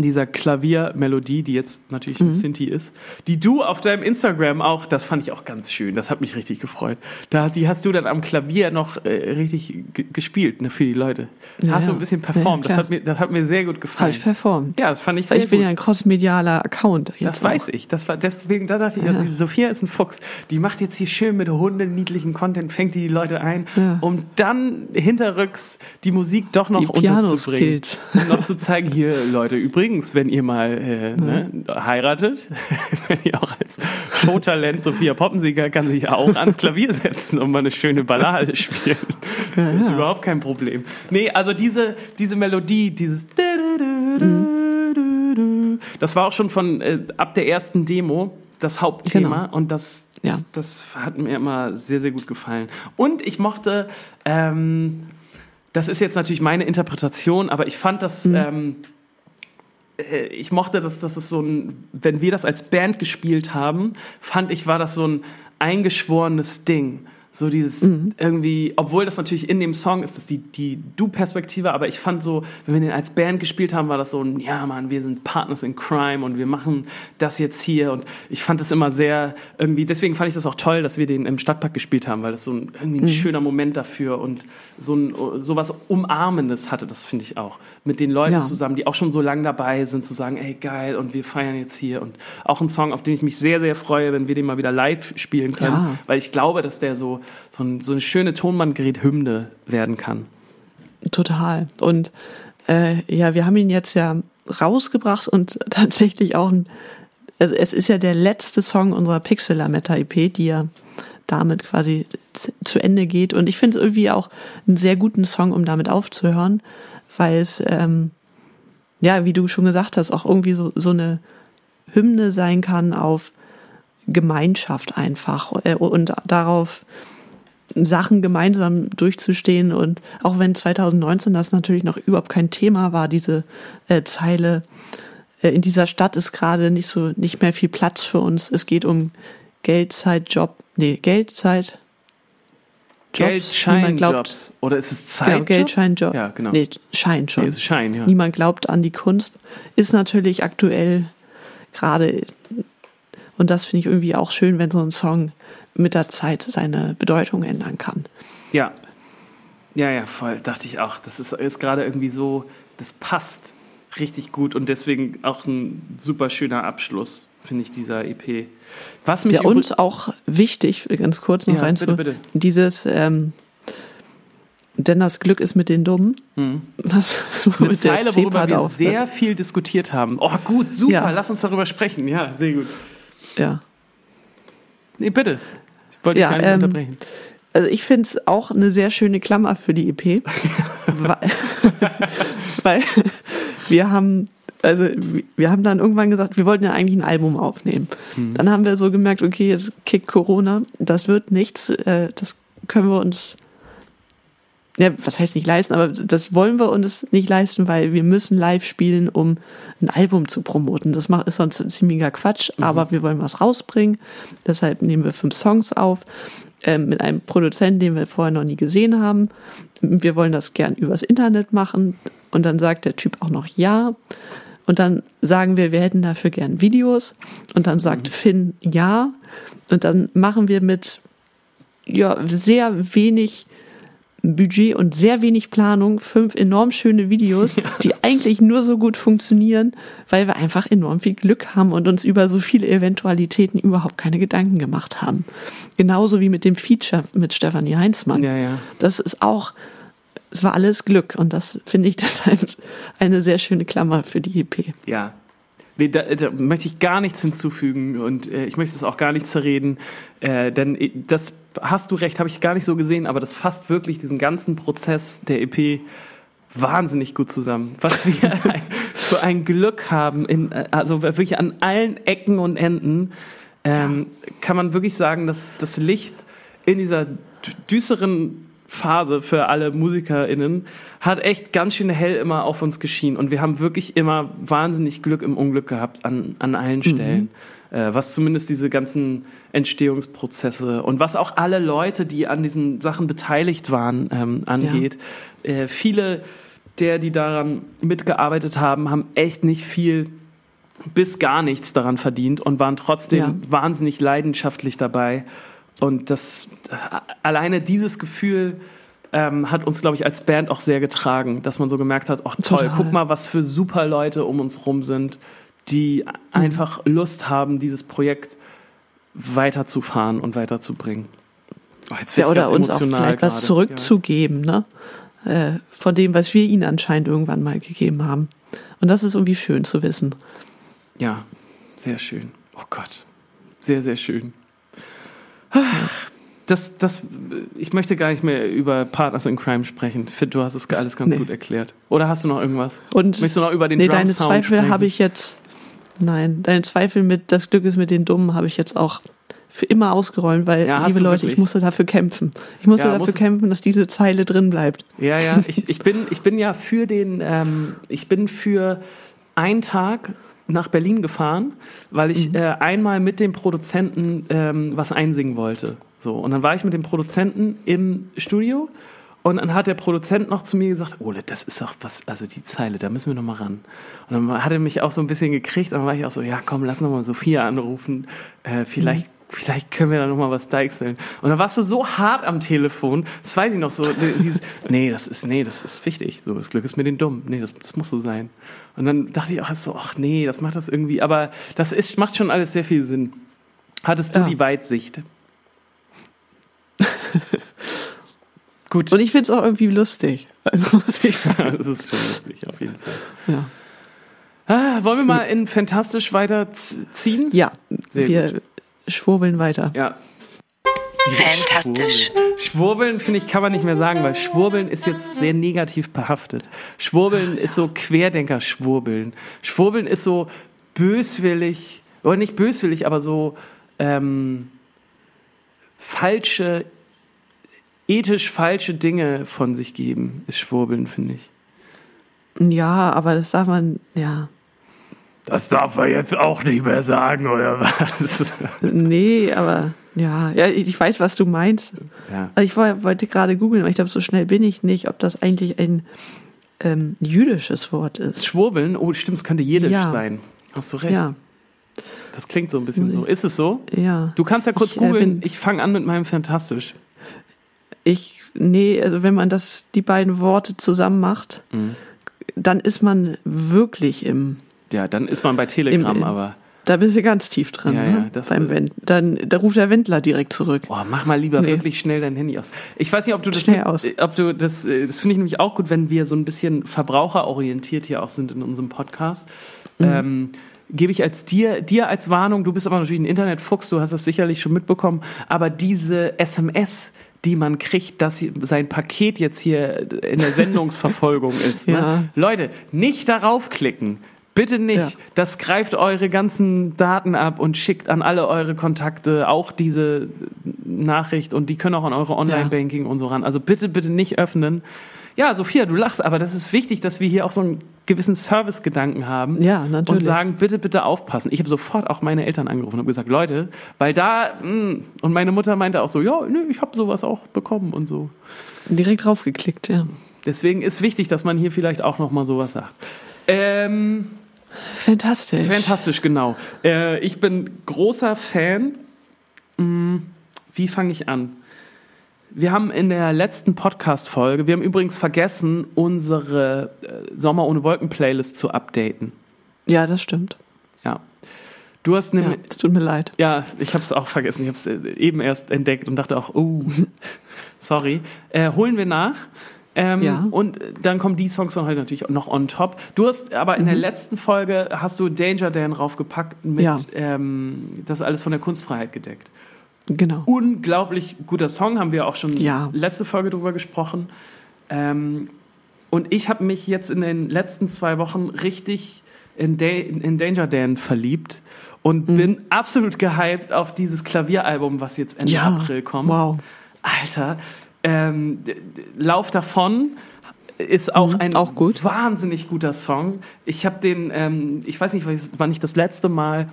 dieser Klaviermelodie, die jetzt natürlich mhm. ein Sinti ist, die du auf deinem Instagram auch, das fand ich auch ganz schön, das hat mich richtig gefreut. Da, die hast du dann am Klavier noch äh, richtig gespielt, ne, für die Leute. Ja, hast du ein bisschen performt, ja, das, hat mir, das hat mir sehr gut gefallen. Habe ich performt. Ja, das fand ich sehr ich gut. Ich bin ja ein crossmedialer Account. Das weiß auch. ich, das war, deswegen, da dachte ich, ja. Sophia ist ein Fuchs, die macht jetzt hier schön mit Hunden niedlichen Content, fängt die, die Leute ein, um dann hinterrücks die Musik doch noch die unterzubringen. Noch zu zeigen, hier Leute, übrigens übrigens, wenn ihr mal äh, ne, heiratet, wenn ihr auch als Showtalent Sophia Poppensieger kann sich auch ans Klavier setzen und mal eine schöne Ballade spielen. Ja, ja. ist überhaupt kein Problem. Nee, also diese, diese Melodie, dieses mhm. das war auch schon von äh, ab der ersten Demo das Hauptthema genau. und das, das, das, hat mir immer sehr, sehr gut gefallen. Und ich mochte, ähm, das ist jetzt natürlich meine Interpretation, aber ich fand das. Mhm. Ähm, äh, ich mochte das, dass es so ein, wenn wir das als Band gespielt haben, fand ich, war das so ein eingeschworenes Ding. So dieses mhm. irgendwie, obwohl das natürlich in dem Song ist, das die, die Du-Perspektive, aber ich fand so, wenn wir den als Band gespielt haben, war das so ein, ja Mann, wir sind Partners in Crime und wir machen das jetzt hier und ich fand das immer sehr irgendwie, deswegen fand ich das auch toll, dass wir den im Stadtpark gespielt haben, weil das so ein, irgendwie ein mhm. schöner Moment dafür und so ein, so was Umarmendes hatte, das finde ich auch. Mit den Leuten ja. zusammen, die auch schon so lange dabei sind, zu sagen, ey geil und wir feiern jetzt hier und auch ein Song, auf den ich mich sehr, sehr freue, wenn wir den mal wieder live spielen können, ja. weil ich glaube, dass der so so, ein, so eine schöne Tonbandgerät-Hymne werden kann. Total. Und äh, ja, wir haben ihn jetzt ja rausgebracht und tatsächlich auch ein, also es ist ja der letzte Song unserer Pixelametta EP, die ja damit quasi zu Ende geht. Und ich finde es irgendwie auch einen sehr guten Song, um damit aufzuhören, weil es, ähm, ja, wie du schon gesagt hast, auch irgendwie so, so eine Hymne sein kann auf Gemeinschaft einfach äh, und darauf, Sachen gemeinsam durchzustehen. Und auch wenn 2019 das natürlich noch überhaupt kein Thema war, diese äh, Zeile, äh, in dieser Stadt ist gerade nicht so, nicht mehr viel Platz für uns. Es geht um Geld, Zeit, Job, nee, Geld, Zeit, Geld, Schein, Jobs. Oder ist es Zeit? Genau, Geld, Schein, Job. Ja, genau. Nee, Schein schon. Nee, ist Schein, ja. Niemand glaubt an die Kunst. Ist natürlich aktuell gerade, und das finde ich irgendwie auch schön, wenn so ein Song mit der Zeit seine Bedeutung ändern kann. Ja. Ja, ja, voll. Dachte ich auch. Das ist, ist gerade irgendwie so, das passt richtig gut und deswegen auch ein super schöner Abschluss, finde ich, dieser EP. Was mich ja, uns auch wichtig, ganz kurz noch ja, rein bitte, bitte. dieses, ähm, denn das Glück ist mit den Dummen. Mhm. Was, Eine Zeile, worüber wir sehr viel diskutiert haben. Oh, gut, super, ja. lass uns darüber sprechen. Ja, sehr gut. Ja. Nee, bitte wollte ja, ähm, unterbrechen. Also ich finde es auch eine sehr schöne Klammer für die EP, weil, weil wir haben also wir haben dann irgendwann gesagt, wir wollten ja eigentlich ein Album aufnehmen. Mhm. Dann haben wir so gemerkt, okay, jetzt kickt Corona, das wird nichts, äh, das können wir uns ja, was heißt nicht leisten, aber das wollen wir uns nicht leisten, weil wir müssen live spielen, um ein Album zu promoten. Das ist sonst ein ziemlicher Quatsch, mhm. aber wir wollen was rausbringen. Deshalb nehmen wir fünf Songs auf äh, mit einem Produzenten, den wir vorher noch nie gesehen haben. Wir wollen das gern übers Internet machen. Und dann sagt der Typ auch noch ja. Und dann sagen wir, wir hätten dafür gern Videos. Und dann sagt mhm. Finn ja. Und dann machen wir mit ja, sehr wenig Budget und sehr wenig Planung fünf enorm schöne Videos, ja. die eigentlich nur so gut funktionieren, weil wir einfach enorm viel Glück haben und uns über so viele Eventualitäten überhaupt keine Gedanken gemacht haben. Genauso wie mit dem Feature mit Stefanie Heinzmann. Ja, ja. Das ist auch, es war alles Glück und das finde ich deshalb eine sehr schöne Klammer für die EP. Ja, Nee, da, da, möchte ich gar nichts hinzufügen und äh, ich möchte es auch gar nicht zerreden, äh, denn das hast du recht, habe ich gar nicht so gesehen, aber das fasst wirklich diesen ganzen Prozess der EP wahnsinnig gut zusammen. Was wir für ein Glück haben, in, äh, also wirklich an allen Ecken und Enden, ähm, ja. kann man wirklich sagen, dass das Licht in dieser düsteren Phase für alle MusikerInnen hat echt ganz schön hell immer auf uns geschienen. Und wir haben wirklich immer wahnsinnig Glück im Unglück gehabt an, an allen mhm. Stellen. Mhm. Äh, was zumindest diese ganzen Entstehungsprozesse und was auch alle Leute, die an diesen Sachen beteiligt waren, ähm, angeht. Ja. Äh, viele der, die daran mitgearbeitet haben, haben echt nicht viel bis gar nichts daran verdient und waren trotzdem ja. wahnsinnig leidenschaftlich dabei. Und das alleine dieses Gefühl ähm, hat uns, glaube ich, als Band auch sehr getragen, dass man so gemerkt hat, ach toll, Total. guck mal, was für super Leute um uns rum sind, die mhm. einfach Lust haben, dieses Projekt weiterzufahren und weiterzubringen. Oh, ja, oder uns auch vielleicht was zurückzugeben, ja. ne? Äh, von dem, was wir ihnen anscheinend irgendwann mal gegeben haben. Und das ist irgendwie schön zu wissen. Ja, sehr schön. Oh Gott, sehr, sehr schön. Das, das, ich möchte gar nicht mehr über Partners in Crime sprechen. Fit, du hast es alles ganz nee. gut erklärt. Oder hast du noch irgendwas? Und Möchtest du noch über den nee, deine Zweifel habe ich jetzt. Nein, deine Zweifel mit das Glück ist mit den Dummen habe ich jetzt auch für immer ausgeräumt, weil, ja, liebe Leute, wirklich? ich musste dafür kämpfen. Ich musste ja, dafür kämpfen, dass diese Zeile drin bleibt. Ja, ja, ich, ich, bin, ich bin ja für den, ähm, ich bin für einen Tag nach Berlin gefahren, weil ich mhm. äh, einmal mit dem Produzenten ähm, was einsingen wollte. So, und dann war ich mit dem Produzenten im Studio und dann hat der Produzent noch zu mir gesagt, Ole, das ist doch was, also die Zeile, da müssen wir noch mal ran. Und dann hat er mich auch so ein bisschen gekriegt und dann war ich auch so, ja komm, lass noch mal Sophia anrufen, äh, vielleicht vielleicht können wir da noch mal was deichseln. Und dann warst du so hart am Telefon, das weiß ich noch so, dieses, nee, das ist, nee, das ist wichtig, so, das Glück ist mit den Dummen, nee, das, das muss so sein. Und dann dachte ich auch so, ach nee, das macht das irgendwie, aber das ist, macht schon alles sehr viel Sinn. Hattest du ja. die Weitsicht? Gut. Und ich finde es auch irgendwie lustig. Also muss ich sagen. das ist schon lustig, auf jeden Fall. Ja. Ah, wollen wir mal in Fantastisch weiterziehen? Ja, Sehr wir gut. Schwurbeln weiter. Ja. Fantastisch. Schwurbeln, finde ich, kann man nicht mehr sagen, weil Schwurbeln ist jetzt sehr negativ behaftet. Schwurbeln ist so Querdenker-Schwurbeln. Schwurbeln ist so böswillig, oder nicht böswillig, aber so ähm, falsche, ethisch falsche Dinge von sich geben, ist Schwurbeln, finde ich. Ja, aber das darf man, ja. Das darf er jetzt auch nicht mehr sagen, oder was? Nee, aber ja, ja, ich weiß, was du meinst. Ja. Also ich wollte gerade googeln, aber ich glaube, so schnell bin ich nicht, ob das eigentlich ein ähm, jüdisches Wort ist. Schwurbeln? Oh, stimmt, es könnte jiddisch ja. sein. Hast du recht. Ja. Das klingt so ein bisschen so. Ist es so? Ja. Du kannst ja kurz äh, googeln. Ich, ich fange an mit meinem Fantastisch. Ich, nee, also wenn man das, die beiden Worte zusammen macht, mhm. dann ist man wirklich im ja, dann ist man bei Telegram, Im, aber. Da bist du ganz tief drin. Ja, ne? ja, Beim Wend dann da ruft der Wendler direkt zurück. Boah, mach mal lieber nee. wirklich schnell dein Handy aus. Ich weiß nicht, ob du das, schnell aus. ob du das, äh, das finde ich nämlich auch gut, wenn wir so ein bisschen verbraucherorientiert hier auch sind in unserem Podcast. Mhm. Ähm, gebe ich als dir, dir als Warnung, du bist aber natürlich ein Internetfuchs, du hast das sicherlich schon mitbekommen, aber diese SMS, die man kriegt, dass sein Paket jetzt hier in der Sendungsverfolgung ist. Ne? ja. ne? Leute, nicht darauf klicken. Bitte nicht. Ja. Das greift eure ganzen Daten ab und schickt an alle eure Kontakte auch diese Nachricht und die können auch an eure Online-Banking ja. und so ran. Also bitte, bitte nicht öffnen. Ja, Sophia, du lachst, aber das ist wichtig, dass wir hier auch so einen gewissen Service-Gedanken haben. Ja, natürlich. Und sagen, bitte, bitte aufpassen. Ich habe sofort auch meine Eltern angerufen und gesagt, Leute, weil da, mh, mm, und meine Mutter meinte auch so, ja, nee, ich habe sowas auch bekommen und so. Direkt draufgeklickt, ja. Deswegen ist wichtig, dass man hier vielleicht auch nochmal sowas sagt. Ähm, Fantastisch. Fantastisch, genau. Äh, ich bin großer Fan. Hm, wie fange ich an? Wir haben in der letzten Podcast-Folge, wir haben übrigens vergessen, unsere äh, Sommer ohne Wolken-Playlist zu updaten. Ja, das stimmt. Ja. Du hast nämlich. Ja, es tut mir leid. Ja, ich habe es auch vergessen. Ich habe es äh, eben erst entdeckt und dachte auch, oh, sorry. Äh, holen wir nach. Ähm, ja. Und dann kommen die Songs dann halt natürlich noch on top. Du hast aber in mhm. der letzten Folge hast du Danger Dan raufgepackt mit ja. ähm, das alles von der Kunstfreiheit gedeckt. Genau. Unglaublich guter Song, haben wir auch schon ja. letzte Folge drüber gesprochen. Ähm, und ich habe mich jetzt in den letzten zwei Wochen richtig in, da in Danger Dan verliebt und mhm. bin absolut gehypt auf dieses Klavieralbum, was jetzt Ende. April kommt. Wow. Alter, ähm, Lauf davon ist auch mhm, ein auch gut. wahnsinnig guter Song. Ich habe den, ähm, ich weiß nicht, wann ich das letzte Mal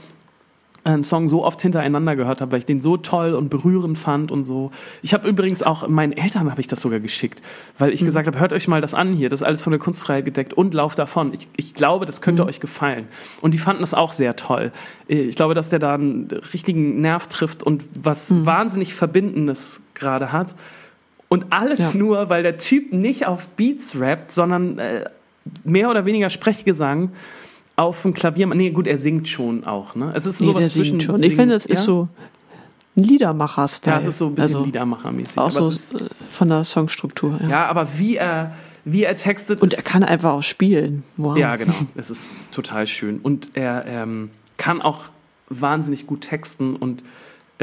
einen Song so oft hintereinander gehört habe, weil ich den so toll und berührend fand und so. Ich habe übrigens auch meinen Eltern habe ich das sogar geschickt, weil ich mhm. gesagt habe, hört euch mal das an hier, das ist alles von der Kunstfreiheit gedeckt und lauf davon. Ich, ich glaube, das könnte mhm. euch gefallen. Und die fanden das auch sehr toll. Ich glaube, dass der da einen richtigen Nerv trifft und was mhm. wahnsinnig Verbindendes gerade hat. Und alles ja. nur, weil der Typ nicht auf Beats rappt, sondern äh, mehr oder weniger Sprechgesang auf dem Klavier. Nee, gut, er singt schon auch. Ne? Es ist nee, sowas zwischen. Schon. Singen, ich finde, es ja? ist so ein Liedermacher-Style. Ja, es ist so ein bisschen also, Liedermacher-mäßig. Auch so von der Songstruktur. Ja, ja aber wie er, wie er textet. Und er kann einfach auch spielen. Wow. Ja, genau. Es ist total schön. Und er ähm, kann auch wahnsinnig gut texten und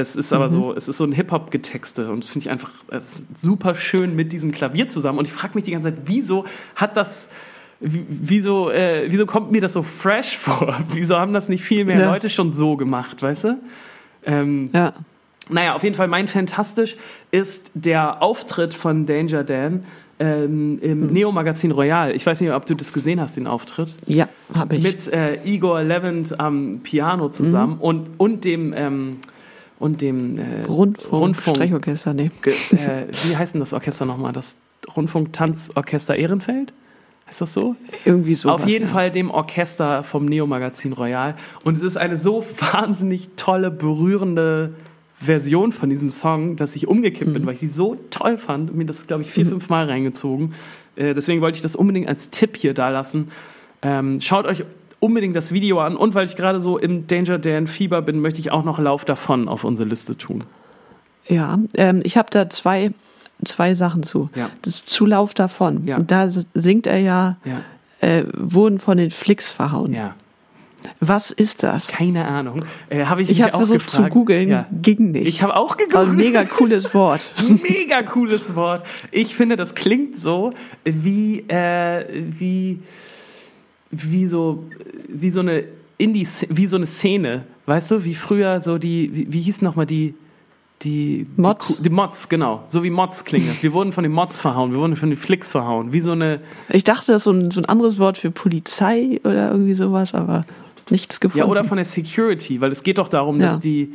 es ist aber mhm. so, es ist so ein Hip-Hop-Getexte und das finde ich einfach super schön mit diesem Klavier zusammen. Und ich frage mich die ganze Zeit, wieso hat das, wieso, äh, wieso kommt mir das so fresh vor? Wieso haben das nicht viel mehr ja. Leute schon so gemacht, weißt du? Ähm, ja. Naja, auf jeden Fall mein Fantastisch ist der Auftritt von Danger Dan ähm, im mhm. Neo-Magazin Royal. Ich weiß nicht, ob du das gesehen hast, den Auftritt. Ja, habe ich. Mit äh, Igor Levent am Piano zusammen mhm. und, und dem ähm, und dem äh, Rundfunk, Rundfunk Streichorchester, nee. Äh, wie heißt denn das Orchester nochmal? Das Rundfunk-Tanzorchester Ehrenfeld? Heißt das so? Irgendwie so. Auf jeden ja. Fall dem Orchester vom Neo-Magazin Royal. Und es ist eine so wahnsinnig tolle, berührende Version von diesem Song, dass ich umgekippt mhm. bin, weil ich die so toll fand. Mir das, glaube ich, vier, mhm. fünf Mal reingezogen. Äh, deswegen wollte ich das unbedingt als Tipp hier da lassen. Ähm, schaut euch unbedingt das Video an und weil ich gerade so im Danger Dan Fieber bin, möchte ich auch noch Lauf davon auf unsere Liste tun. Ja, ähm, ich habe da zwei zwei Sachen zu. Ja. Das Zulauf davon. Ja. Da singt er ja, Ja. äh, wurden von den Flicks verhauen. Ja. Was ist das? Keine Ahnung. Äh, habe ich Ich habe versucht gefragt. zu googeln, Ja. ging nicht. Ich habe auch gegoogelt. ein mega cooles Wort. Mega cooles Wort. Ich finde, das klingt so wie, äh, wie, wie so, wie so eine Indie, wie so eine Szene. Weißt du, wie früher so die, wie, wie hieß nochmal die, die, Mods? Die, die Mods, genau. So wie Mods klingen. Wir wurden von den Mods verhauen, wir wurden von den Flicks verhauen. Wie so eine, Ich dachte, das ist so ein, so ein anderes Wort für Polizei oder irgendwie sowas, aber nichts gefunden. ja, oder von der Security, weil es geht doch darum, Ja. dass die,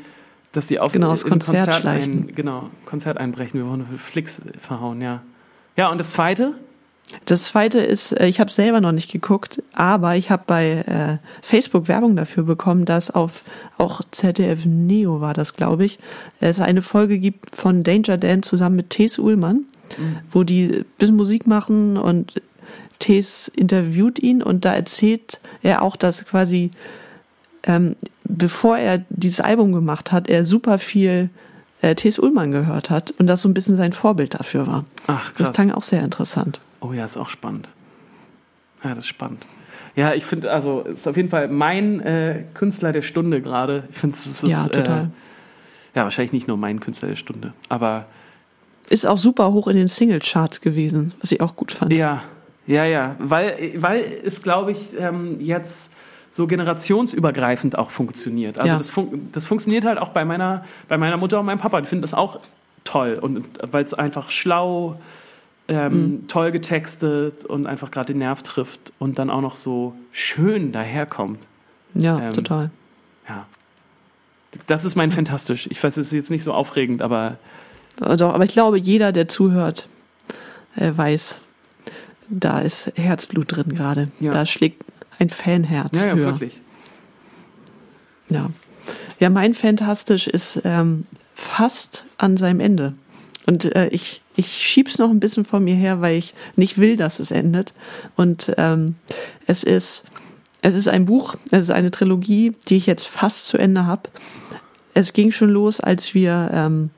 dass die auf Genau, das Konzert Konzert ein, genau, Konzert einbrechen. Wir wurden von den Flicks verhauen, ja. Ja, und das zweite? Das zweite ist, äh, ich habe selber noch nicht geguckt, aber ich habe bei äh, Facebook Werbung dafür bekommen, dass auf auch ZDF Neo war das, glaube ich, es eine Folge gibt von Danger Dan zusammen mit Thes Ullmann, wo die ein bisschen Musik machen und Thes interviewt ihn und da erzählt er auch, dass quasi ähm, bevor er dieses Album gemacht hat, er super viel äh, Thes Ullmann gehört hat und das so ein bisschen sein Vorbild dafür war. Ach, Das krass. klang auch sehr interessant. Oh ja, ist auch spannend. Ja, das ist spannend. Ja, ich finde, also, es ist auf jeden Fall mein äh, Künstler der Stunde gerade. Ich finde, es ist. Ja, total. Äh, ja, wahrscheinlich nicht nur mein Künstler der Stunde, aber Ist auch super hoch in den Single-Charts gewesen, was ich auch gut fand. ja, ja, ja. Weil, weil es, glaube ich, ähm, jetzt so generationsübergreifend auch funktioniert. Also Ja. das, fun das funktioniert halt auch bei meiner, bei meiner Mutter und meinem Papa. Die finden das auch toll. Und weil es einfach schlau, ähm, Mhm. toll getextet und einfach gerade den Nerv trifft und dann auch noch so schön daherkommt. Ja, Ähm, total. Ja. Das ist mein Fantastisch. Ich weiß, es ist jetzt nicht so aufregend, aber Doch, aber ich glaube, jeder, der zuhört, äh, weiß, da ist Herzblut drin gerade. Ja. Da schlägt ein Fanherz ja, ja, höher. wirklich. Ja. ja, mein Fantastisch ist ähm, fast an seinem Ende. Und äh, ich, ich schieb's noch ein bisschen vor mir her, weil ich nicht will, dass es endet. Und ähm, es ist es ist ein Buch, es ist eine Trilogie, die ich jetzt fast zu Ende habe. Es ging schon los, als wir ähm,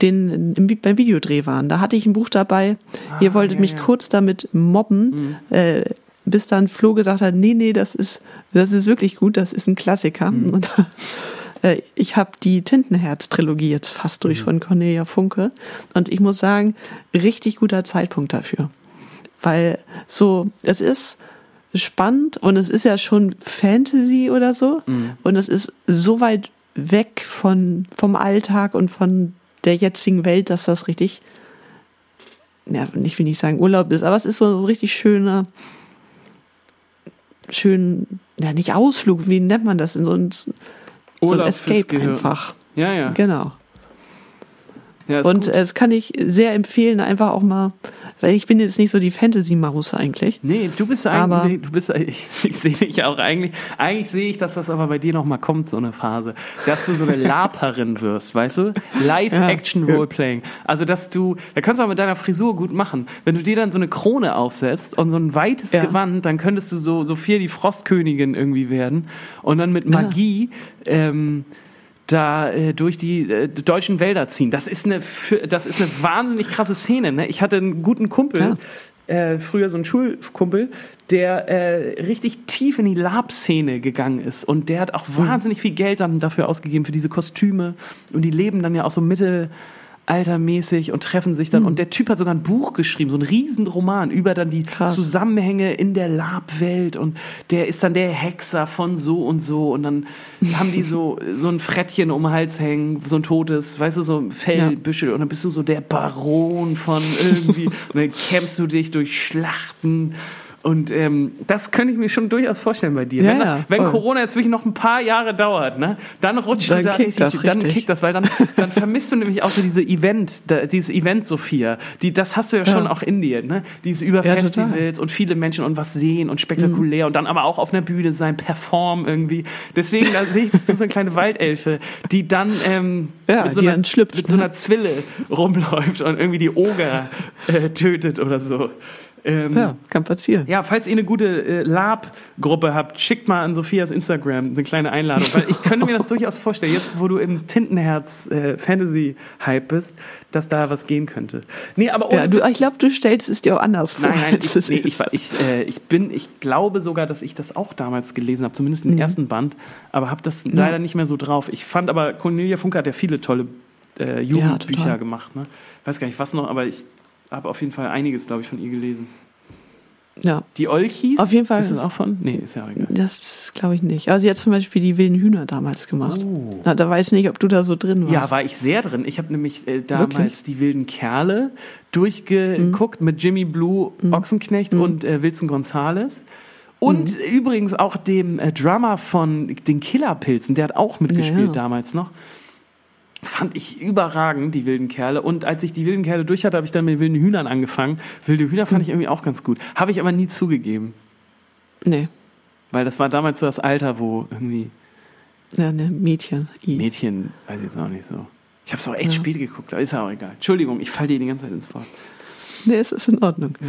den, im, beim Videodreh waren. Da hatte ich ein Buch dabei. Ihr wolltet ja, mich ja. kurz damit mobben, äh, bis dann Flo gesagt hat, nee, nee, das ist, das ist wirklich gut, das ist ein Klassiker. Und, äh, ich habe die Tintenherz-Trilogie jetzt fast durch von Cornelia Funke. Und ich muss sagen, richtig guter Zeitpunkt dafür. Weil so, es ist spannend und es ist ja schon Fantasy oder so. Und es ist so weit weg von, vom Alltag und von der jetzigen Welt, dass das richtig, ja, ich will nicht sagen Urlaub ist, aber es ist so ein richtig schöner, schön, ja, nicht Ausflug, wie nennt man das? In so ein, so ein Escape einfach. Ja, ja. Genau. Ja Und gut. das kann ich sehr empfehlen, einfach auch mal, weil ich bin jetzt nicht so die Fantasy-Maus eigentlich. Nee, du bist Aber- eigentlich, du bist, ich, ich sehe dich auch eigentlich, eigentlich sehe ich, dass das aber bei dir noch mal kommt, so eine Phase, dass du so eine Laperin wirst, weißt du? Live-Action-Roleplaying. Also, dass du, da kannst du auch mit deiner Frisur gut machen. Wenn du dir dann so eine Krone aufsetzt und so ein weites Ja. Gewand, dann könntest du so, Sophia die Frostkönigin irgendwie werden und dann mit Magie, ähm, da äh, durch die äh, deutschen Wälder ziehen. Das ist eine, das ist eine wahnsinnig krasse Szene. Ne? Ich hatte einen guten Kumpel, äh, früher so einen Schulkumpel, der äh, richtig tief in die Lab-Szene gegangen ist und der hat auch wahnsinnig viel Geld dann dafür ausgegeben für diese Kostüme und die leben dann ja auch so mittelaltermäßig und treffen sich dann. Und der Typ hat sogar ein Buch geschrieben, so einen riesen Roman über dann die Krass. Zusammenhänge in der Lab-Welt. Und der ist dann der Hexer von so und so. Und dann haben die so, so ein Frettchen um den Hals hängen, so ein totes, weißt du, so Fellbüschel. Und dann bist du so der Baron von irgendwie. Und dann kämpfst du dich durch Schlachten und ähm, das könnte ich mir schon durchaus vorstellen bei dir. Ja, wenn das, wenn. Corona jetzt wirklich noch ein paar Jahre dauert, ne, dann rutscht Dann du da richtig, das dann richtig. kickt das, weil dann, dann vermisst du nämlich auch so diese Event, da, dieses Event Sophia, die, das hast du ja schon Ja. auch in dir, ne, dieses über Ja. Festivals und viele Menschen und was sehen und Mhm. spektakulär und dann aber auch auf einer Bühne sein, performen irgendwie. Deswegen, da sehe ich, das ist so eine kleine Waldelfe, die dann ähm, mit, so die einer, dann schlüpft, mit so ne? einer Zwille rumläuft und irgendwie die Oger äh, tötet oder so. Ähm, ja, kann passieren. Ja, falls ihr eine gute äh, Lab-Gruppe habt, schickt mal an Sophias Instagram eine kleine Einladung. Weil ich könnte mir das durchaus vorstellen, jetzt wo du im Tintenherz äh, bist, dass da was gehen könnte. Nee, aber ja, du, ich glaube, du stellst es dir auch anders vor. Nein, nein, ich, nee, ich, ich, äh, ich, bin, ich glaube sogar, dass ich das auch damals gelesen habe, zumindest im mhm. ersten Band, aber habe das ja. leider nicht mehr so drauf. Ich fand aber, Cornelia Funke hat ja viele tolle äh, Jugendbücher ja, gemacht. Ne? Ich weiß gar nicht, was noch, aber ich habe auf jeden Fall einiges, glaube ich, von ihr gelesen. Ja. Die Olchis? Auf jeden Fall. Ist das auch von? Nee, ist ja egal. Das glaube ich nicht. Aber sie hat zum Beispiel die wilden Hühner damals gemacht. Oh. Na, da weiß ich nicht, ob du da so drin warst. Ja, war ich sehr drin. Ich habe nämlich äh, damals Wirklich? die wilden Kerle durchgeguckt mhm. mit Jimmy Blue mhm. Ochsenknecht mhm. und äh, Wilson Gonzales. Und mhm. übrigens auch dem äh, Drummer von den Killerpilzen, der hat auch mitgespielt ja, ja. damals noch fand ich überragend, die wilden Kerle. Und als ich die wilden Kerle durch hatte, habe ich dann mit wilden Hühnern angefangen. Wilde Hühner fand ich irgendwie auch ganz gut. Habe ich aber nie zugegeben. Nee. Weil das war damals so das Alter, wo irgendwie. Ja, ne, Mädchen. I. Mädchen, weiß ich jetzt auch nicht so. Ich habe es auch echt ja. spät geguckt, aber ist ja auch egal. Entschuldigung, ich falle dir die ganze Zeit ins Wort. Nee, es ist in Ordnung. Ja.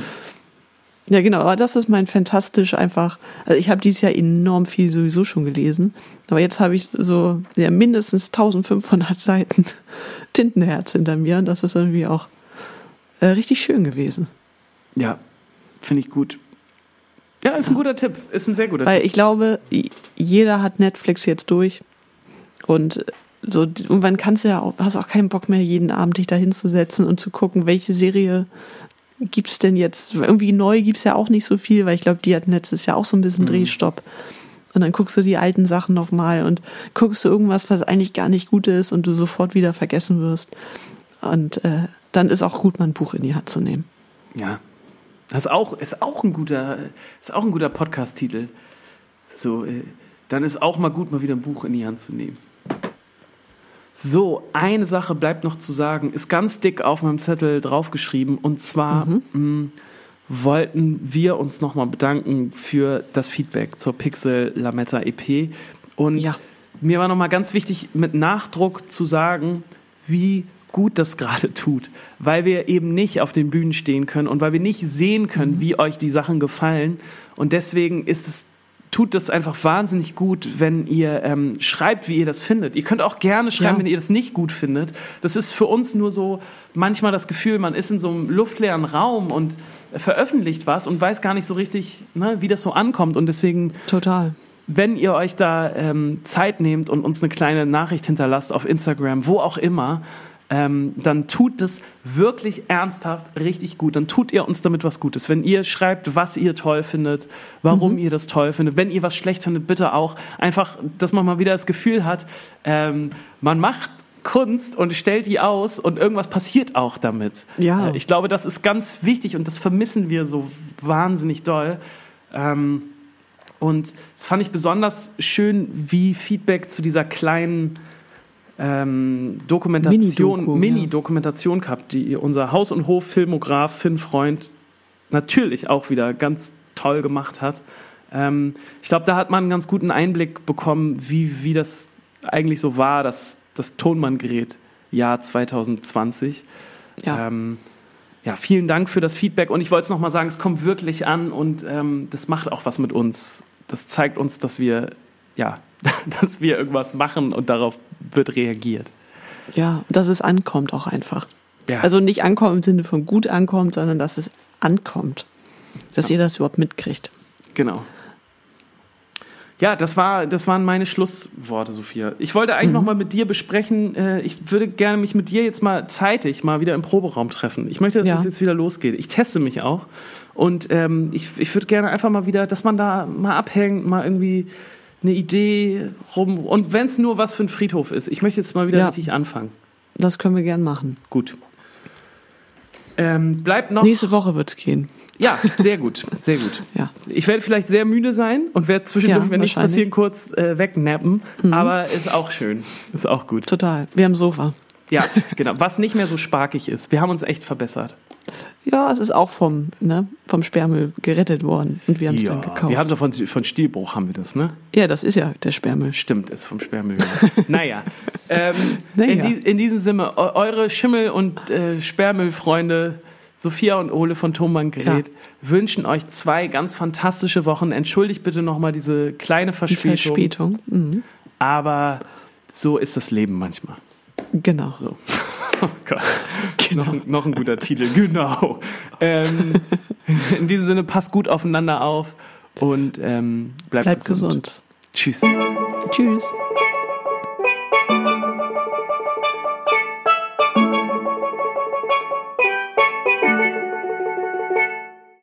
Ja, genau, aber das ist mein fantastisch einfach. Also ich habe dieses Jahr enorm viel sowieso schon gelesen, aber jetzt habe ich so ja, mindestens 1500 Seiten Tintenherz hinter mir und das ist irgendwie auch äh, richtig schön gewesen. Ja, finde ich gut. Ja, ist ein guter Tipp, ist ein sehr guter Weil Tipp. ich glaube, jeder hat Netflix jetzt durch und so irgendwann kannst du ja auch, hast auch keinen Bock mehr jeden Abend dich da hinzusetzen und zu gucken, welche Serie gibt es denn jetzt? Irgendwie neu gibt es ja auch nicht so viel, weil ich glaube, die hatten letztes Jahr auch so ein bisschen mhm. Drehstopp. Und dann guckst du die alten Sachen nochmal und guckst du irgendwas, was eigentlich gar nicht gut ist und du sofort wieder vergessen wirst. Und äh, dann ist auch gut, mal ein Buch in die Hand zu nehmen. Ja. Das ist auch, ist auch ein guter, ist auch ein guter Podcast-Titel. So, äh, dann ist auch mal gut, mal wieder ein Buch in die Hand zu nehmen. So, eine Sache bleibt noch zu sagen, ist ganz dick auf meinem Zettel draufgeschrieben und zwar mhm. mh, mm, wollten wir uns nochmal bedanken für das Feedback zur Pixel Lametta EP und ja. mir war nochmal ganz wichtig, mit Nachdruck zu sagen, wie gut das gerade tut, weil wir eben nicht auf den Bühnen stehen können und weil wir nicht sehen können, mhm. wie euch die Sachen gefallen. Und deswegen ist es tut das einfach wahnsinnig gut, wenn ihr ähm, schreibt, wie ihr das findet. Ihr könnt auch gerne schreiben, ja. wenn ihr das nicht gut findet. Das ist für uns nur so manchmal das Gefühl, man ist in so einem luftleeren Raum und veröffentlicht was und weiß gar nicht so richtig, ne, wie das so ankommt. Und deswegen. Total. Wenn ihr euch da ähm, Zeit nehmt und uns eine kleine Nachricht hinterlasst auf Instagram, wo auch immer, ähm, dann tut es wirklich ernsthaft richtig gut. Dann tut ihr uns damit was Gutes. Wenn ihr schreibt, was ihr toll findet, warum mhm. ihr das toll findet, wenn ihr was schlecht findet, bitte auch. Einfach, dass man mal wieder das Gefühl hat, ähm, man macht Kunst und stellt die aus und irgendwas passiert auch damit. Ja. Äh, ich glaube, das ist ganz wichtig und das vermissen wir so wahnsinnig doll. Ähm, und es fand ich besonders schön, wie Feedback zu dieser kleinen ähm, Dokumentation, Mini-Dokumentation ja. gehabt, die unser Haus- und Hof-Filmograf Finn Freund natürlich auch wieder ganz toll gemacht hat. Ähm, ich glaube, da hat man einen ganz guten Einblick bekommen, wie, wie das eigentlich so war, das, das Tonbandgerät Jahr 2020. Ja. Ähm, ja, vielen Dank für das Feedback und ich wollte es nochmal sagen, es kommt wirklich an und ähm, das macht auch was mit uns. Das zeigt uns, dass wir ja, dass wir irgendwas machen und darauf wird reagiert. Ja, dass es ankommt auch einfach. Ja. Also nicht ankommt im Sinne von gut ankommt, sondern dass es ankommt. Dass ja. ihr das überhaupt mitkriegt. Genau. Ja, das, war, das waren meine Schlussworte, Sophia. Ich wollte eigentlich mhm. noch mal mit dir besprechen, äh, ich würde gerne mich mit dir jetzt mal zeitig mal wieder im Proberaum treffen. Ich möchte, dass ja. es jetzt wieder losgeht. Ich teste mich auch. Und ähm, ich, ich würde gerne einfach mal wieder, dass man da mal abhängt, mal irgendwie eine Idee rum. Und wenn es nur was für ein Friedhof ist. Ich möchte jetzt mal wieder ja. richtig anfangen. Das können wir gern machen. Gut. Ähm, bleibt noch. Nächste Woche wird es gehen. Ja, sehr gut, sehr gut. ja. Ich werde vielleicht sehr müde sein und werde zwischendurch, ja, wenn nichts passiert, kurz äh, wegnappen. Mhm. Aber ist auch schön, ist auch gut. Total. Wir haben Sofa. Ja, genau. Was nicht mehr so sparkig ist. Wir haben uns echt verbessert. Ja, es ist auch vom, ne, vom Sperrmüll gerettet worden und wir haben es ja, dann gekauft. Wir haben so von, von Stielbruch haben wir das, ne? Ja, das ist ja der Sperrmüll. Stimmt, ist vom Sperrmüll. naja. Ähm, naja. In, die, in, diesem Sinne, eure Schimmel- und äh, Sperrmüllfreunde Sophia und Ole von Tonbandgerät ja. wünschen euch zwei ganz fantastische Wochen. Entschuldigt bitte nochmal diese kleine Verspätung. Die Verspätung. Mhm. Aber so ist das Leben manchmal. Genau. So. Oh Gott. Genau. Noch, noch, ein guter Titel. Genau. Ähm, in diesem Sinne, passt gut aufeinander auf und ähm, bleibt, bleibt gesund. gesund. Tschüss. Tschüss.